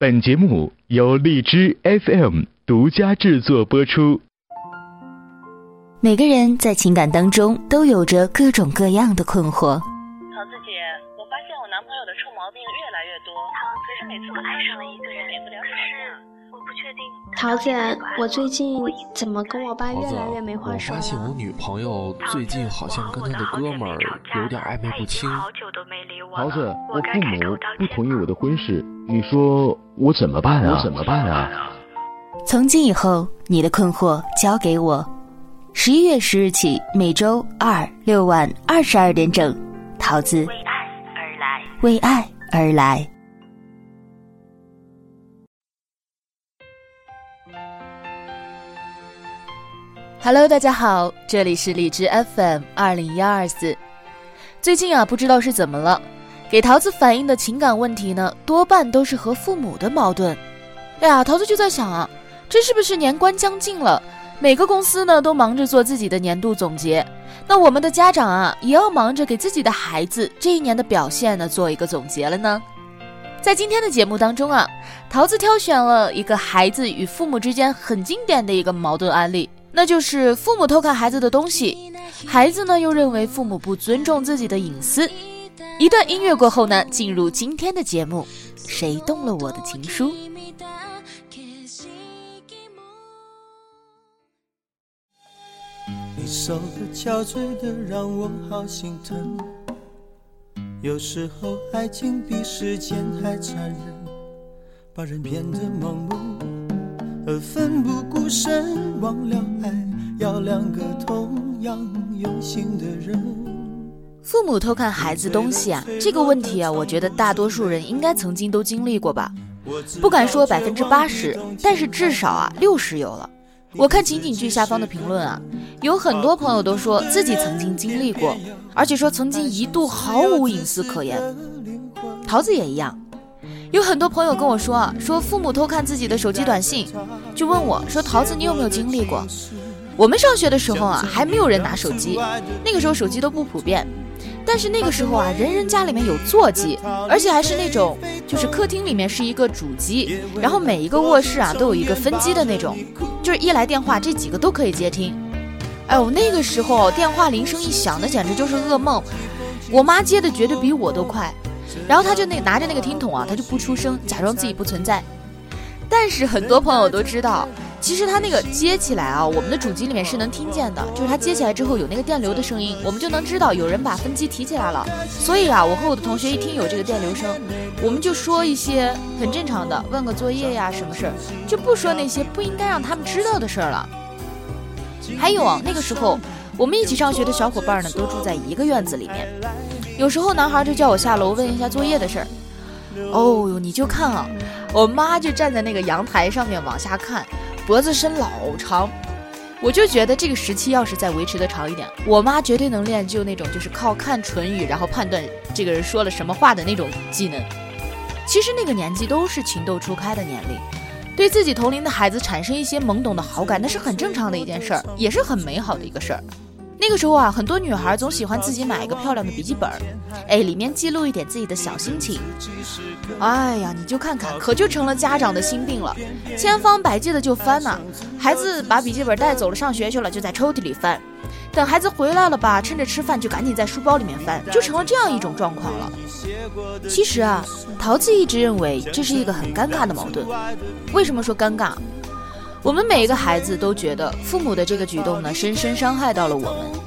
本节目由荔枝 FM 独家制作播出。每个人在情感当中都有着各种各样的困惑。桃子姐，我发现我男朋友的臭毛病越来越多，可是每次我爱上了一个人，免不了吵架。桃子，我最近怎么跟我爸越来越没话说我发现我女朋友最近好像跟她的哥们儿有点暧昧不清。桃子，我父母不同意我的婚事，你说我怎么办啊？我怎么办啊？从今以后，你的困惑交给我。十一月十日起，每周二六晚二十二点整，桃子为爱而来，为爱而来。Hello，大家好，这里是荔枝 FM 二零幺二四。最近啊，不知道是怎么了，给桃子反映的情感问题呢，多半都是和父母的矛盾。哎呀，桃子就在想啊，这是不是年关将近了？每个公司呢都忙着做自己的年度总结，那我们的家长啊，也要忙着给自己的孩子这一年的表现呢做一个总结了呢。在今天的节目当中啊，桃子挑选了一个孩子与父母之间很经典的一个矛盾案例。那就是父母偷看孩子的东西，孩子呢又认为父母不尊重自己的隐私。一段音乐过后呢，进入今天的节目，谁动了我的情书？你瘦的憔悴的让我好心疼，有时候爱情比时间还残忍，把人变得盲目。而奋不顾身忘了爱，要两个同样用心的人。父母偷看孩子东西啊，这个问题啊，我觉得大多数人应该曾经都经历过吧。不敢说百分之八十，但是至少啊六十有了。我看情景剧下方的评论啊，有很多朋友都说自己曾经经历过，而且说曾经一度毫无隐私可言。桃子也一样。有很多朋友跟我说啊，说父母偷看自己的手机短信，就问我说：“桃子，你有没有经历过？”我们上学的时候啊，还没有人拿手机，那个时候手机都不普遍。但是那个时候啊，人人家里面有座机，而且还是那种，就是客厅里面是一个主机，然后每一个卧室啊都有一个分机的那种，就是一来电话，这几个都可以接听。哎呦，那个时候电话铃声一响，那简直就是噩梦。我妈接的绝对比我都快。然后她就那拿着那个听筒啊，她就不出声，假装自己不存在。但是很多朋友都知道，其实他那个接起来啊，我们的主机里面是能听见的，就是他接起来之后有那个电流的声音，我们就能知道有人把分机提起来了。所以啊，我和我的同学一听有这个电流声，我们就说一些很正常的，问个作业呀什么事儿，就不说那些不应该让他们知道的事儿了。还有啊，那个时候我们一起上学的小伙伴呢，都住在一个院子里面。有时候男孩就叫我下楼问一下作业的事儿，哦哟，你就看啊，我妈就站在那个阳台上面往下看，脖子伸老长，我就觉得这个时期要是再维持的长一点，我妈绝对能练就那种就是靠看唇语然后判断这个人说了什么话的那种技能。其实那个年纪都是情窦初开的年龄，对自己同龄的孩子产生一些懵懂的好感，那是很正常的一件事儿，也是很美好的一个事儿。那个时候啊，很多女孩总喜欢自己买一个漂亮的笔记本，哎，里面记录一点自己的小心情。哎呀，你就看看，可就成了家长的心病了，千方百计的就翻呐。孩子把笔记本带走了，上学去了，就在抽屉里翻。等孩子回来了吧，趁着吃饭就赶紧在书包里面翻，就成了这样一种状况了。其实啊，桃子一直认为这是一个很尴尬的矛盾。为什么说尴尬？我们每一个孩子都觉得父母的这个举动呢，深深伤害到了我们。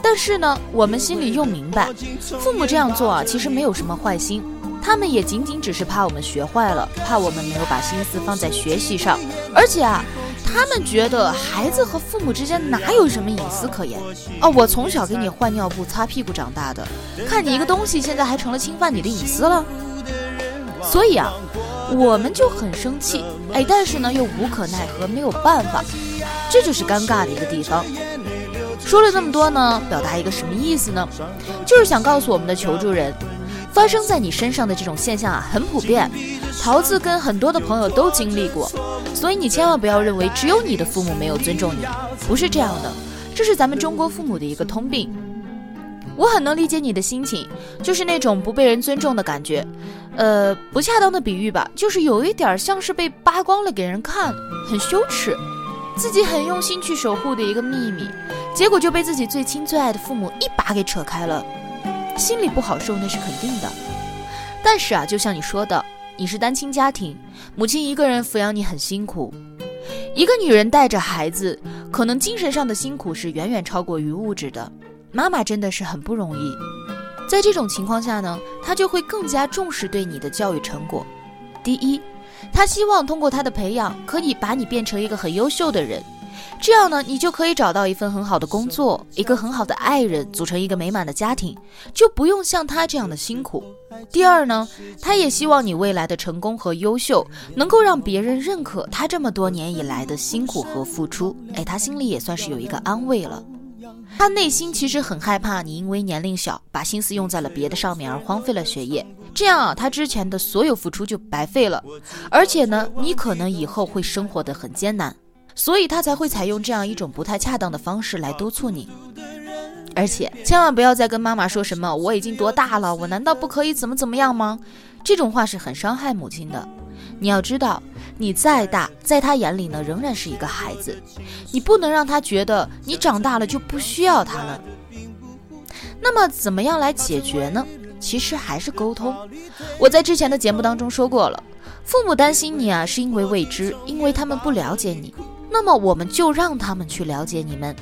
但是呢，我们心里又明白，父母这样做啊，其实没有什么坏心，他们也仅仅只是怕我们学坏了，怕我们没有把心思放在学习上。而且啊，他们觉得孩子和父母之间哪有什么隐私可言？哦，我从小给你换尿布、擦屁股长大的，看你一个东西，现在还成了侵犯你的隐私了。所以啊。我们就很生气，哎，但是呢又无可奈何，没有办法，这就是尴尬的一个地方。说了这么多呢，表达一个什么意思呢？就是想告诉我们的求助人，发生在你身上的这种现象啊，很普遍。桃子跟很多的朋友都经历过，所以你千万不要认为只有你的父母没有尊重你，不是这样的，这是咱们中国父母的一个通病。我很能理解你的心情，就是那种不被人尊重的感觉。呃，不恰当的比喻吧，就是有一点像是被扒光了给人看，很羞耻，自己很用心去守护的一个秘密，结果就被自己最亲最爱的父母一把给扯开了，心里不好受那是肯定的。但是啊，就像你说的，你是单亲家庭，母亲一个人抚养你很辛苦，一个女人带着孩子，可能精神上的辛苦是远远超过于物质的，妈妈真的是很不容易。在这种情况下呢，他就会更加重视对你的教育成果。第一，他希望通过他的培养，可以把你变成一个很优秀的人，这样呢，你就可以找到一份很好的工作，一个很好的爱人，组成一个美满的家庭，就不用像他这样的辛苦。第二呢，他也希望你未来的成功和优秀，能够让别人认可他这么多年以来的辛苦和付出。哎，他心里也算是有一个安慰了。他内心其实很害怕你因为年龄小，把心思用在了别的上面而荒废了学业，这样啊，他之前的所有付出就白费了。而且呢，你可能以后会生活的很艰难，所以他才会采用这样一种不太恰当的方式来督促你。而且千万不要再跟妈妈说什么我已经多大了，我难道不可以怎么怎么样吗？这种话是很伤害母亲的。你要知道。你再大，在他眼里呢，仍然是一个孩子。你不能让他觉得你长大了就不需要他了。那么，怎么样来解决呢？其实还是沟通。我在之前的节目当中说过了，父母担心你啊，是因为未知，因为他们不了解你。那么，我们就让他们去了解你们，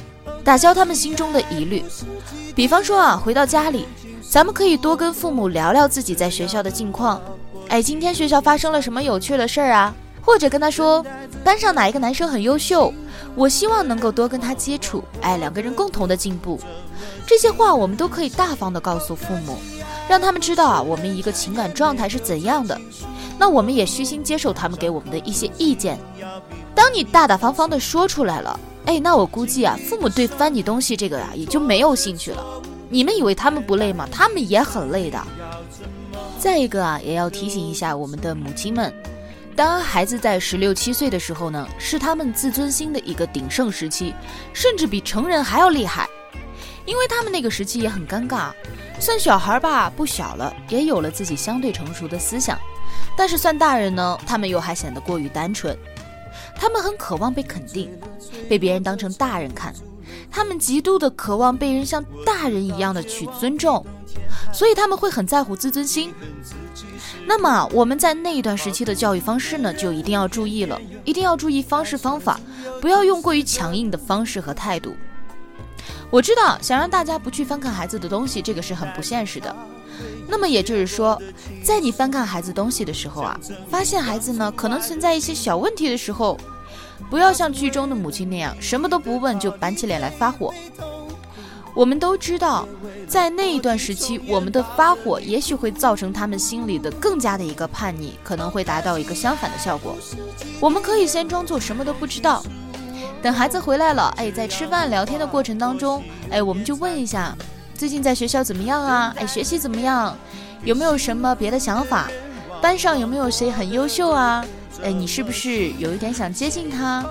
打消他们心中的疑虑。比方说啊，回到家里，咱们可以多跟父母聊聊自己在学校的近况。哎，今天学校发生了什么有趣的事儿啊？或者跟他说，班上哪一个男生很优秀，我希望能够多跟他接触，哎，两个人共同的进步，这些话我们都可以大方的告诉父母，让他们知道啊，我们一个情感状态是怎样的。那我们也虚心接受他们给我们的一些意见。当你大大方方的说出来了，哎，那我估计啊，父母对翻你东西这个呀也就没有兴趣了。你们以为他们不累吗？他们也很累的。再一个啊，也要提醒一下我们的母亲们。当孩子在十六七岁的时候呢，是他们自尊心的一个鼎盛时期，甚至比成人还要厉害，因为他们那个时期也很尴尬。算小孩吧，不小了，也有了自己相对成熟的思想；但是算大人呢，他们又还显得过于单纯。他们很渴望被肯定，被别人当成大人看，他们极度的渴望被人像大人一样的去尊重，所以他们会很在乎自尊心。那么我们在那一段时期的教育方式呢，就一定要注意了，一定要注意方式方法，不要用过于强硬的方式和态度。我知道想让大家不去翻看孩子的东西，这个是很不现实的。那么也就是说，在你翻看孩子东西的时候啊，发现孩子呢可能存在一些小问题的时候，不要像剧中的母亲那样什么都不问就板起脸来发火。我们都知道，在那一段时期，我们的发火也许会造成他们心里的更加的一个叛逆，可能会达到一个相反的效果。我们可以先装作什么都不知道，等孩子回来了，哎，在吃饭聊天的过程当中，哎，我们就问一下，最近在学校怎么样啊？哎，学习怎么样？有没有什么别的想法？班上有没有谁很优秀啊？哎，你是不是有一点想接近他？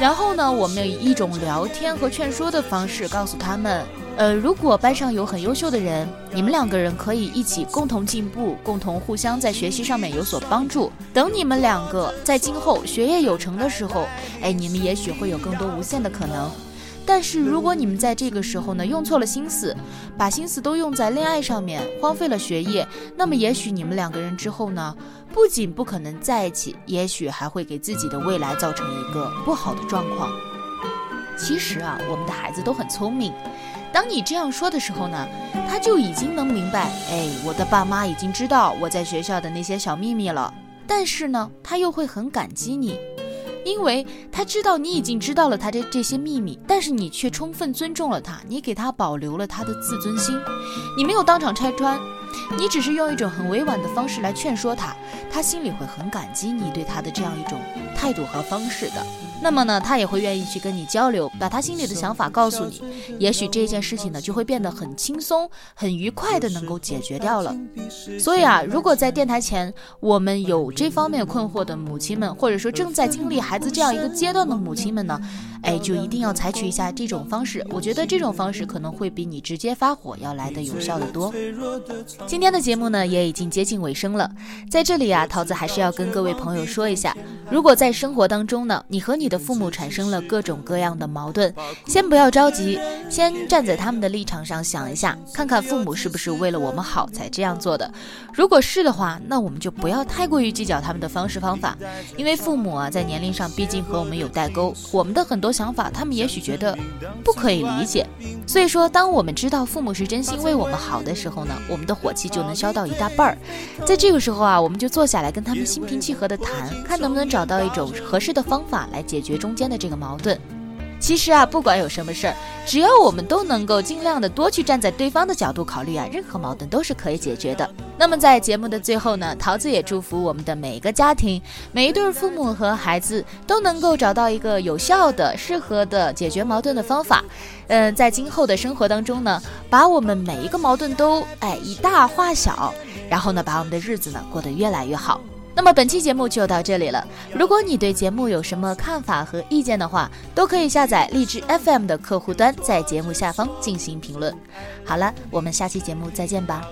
然后呢，我们以一种聊天和劝说的方式告诉他们，呃，如果班上有很优秀的人，你们两个人可以一起共同进步，共同互相在学习上面有所帮助。等你们两个在今后学业有成的时候，哎，你们也许会有更多无限的可能。但是如果你们在这个时候呢，用错了心思，把心思都用在恋爱上面，荒废了学业，那么也许你们两个人之后呢，不仅不可能在一起，也许还会给自己的未来造成一个不好的状况。其实啊，我们的孩子都很聪明，当你这样说的时候呢，他就已经能明白，哎，我的爸妈已经知道我在学校的那些小秘密了，但是呢，他又会很感激你。因为他知道你已经知道了他的这些秘密，但是你却充分尊重了他，你给他保留了他的自尊心，你没有当场拆穿，你只是用一种很委婉的方式来劝说他，他心里会很感激你对他的这样一种态度和方式的。那么呢，他也会愿意去跟你交流，把他心里的想法告诉你，也许这件事情呢就会变得很轻松、很愉快的能够解决掉了。所以啊，如果在电台前我们有这方面困惑的母亲们，或者说正在经历孩子这样一个阶段的母亲们呢，哎，就一定要采取一下这种方式。我觉得这种方式可能会比你直接发火要来的有效的多。今天的节目呢也已经接近尾声了，在这里啊，桃子还是要跟各位朋友说一下，如果在生活当中呢，你和你的父母产生了各种各样的矛盾，先不要着急，先站在他们的立场上想一下，看看父母是不是为了我们好才这样做的。如果是的话，那我们就不要太过于计较他们的方式方法，因为父母啊在年龄上毕竟和我们有代沟，我们的很多想法他们也许觉得不可以理解。所以说，当我们知道父母是真心为我们好的时候呢，我们的火。气就能消到一大半儿，在这个时候啊，我们就坐下来跟他们心平气和的谈，看能不能找到一种合适的方法来解决中间的这个矛盾。其实啊，不管有什么事儿，只要我们都能够尽量的多去站在对方的角度考虑啊，任何矛盾都是可以解决的。那么在节目的最后呢，桃子也祝福我们的每一个家庭，每一对父母和孩子都能够找到一个有效的、适合的解决矛盾的方法。嗯，在今后的生活当中呢，把我们每一个矛盾都哎以大化小，然后呢，把我们的日子呢过得越来越好。那么本期节目就到这里了。如果你对节目有什么看法和意见的话，都可以下载荔枝 FM 的客户端，在节目下方进行评论。好了，我们下期节目再见吧。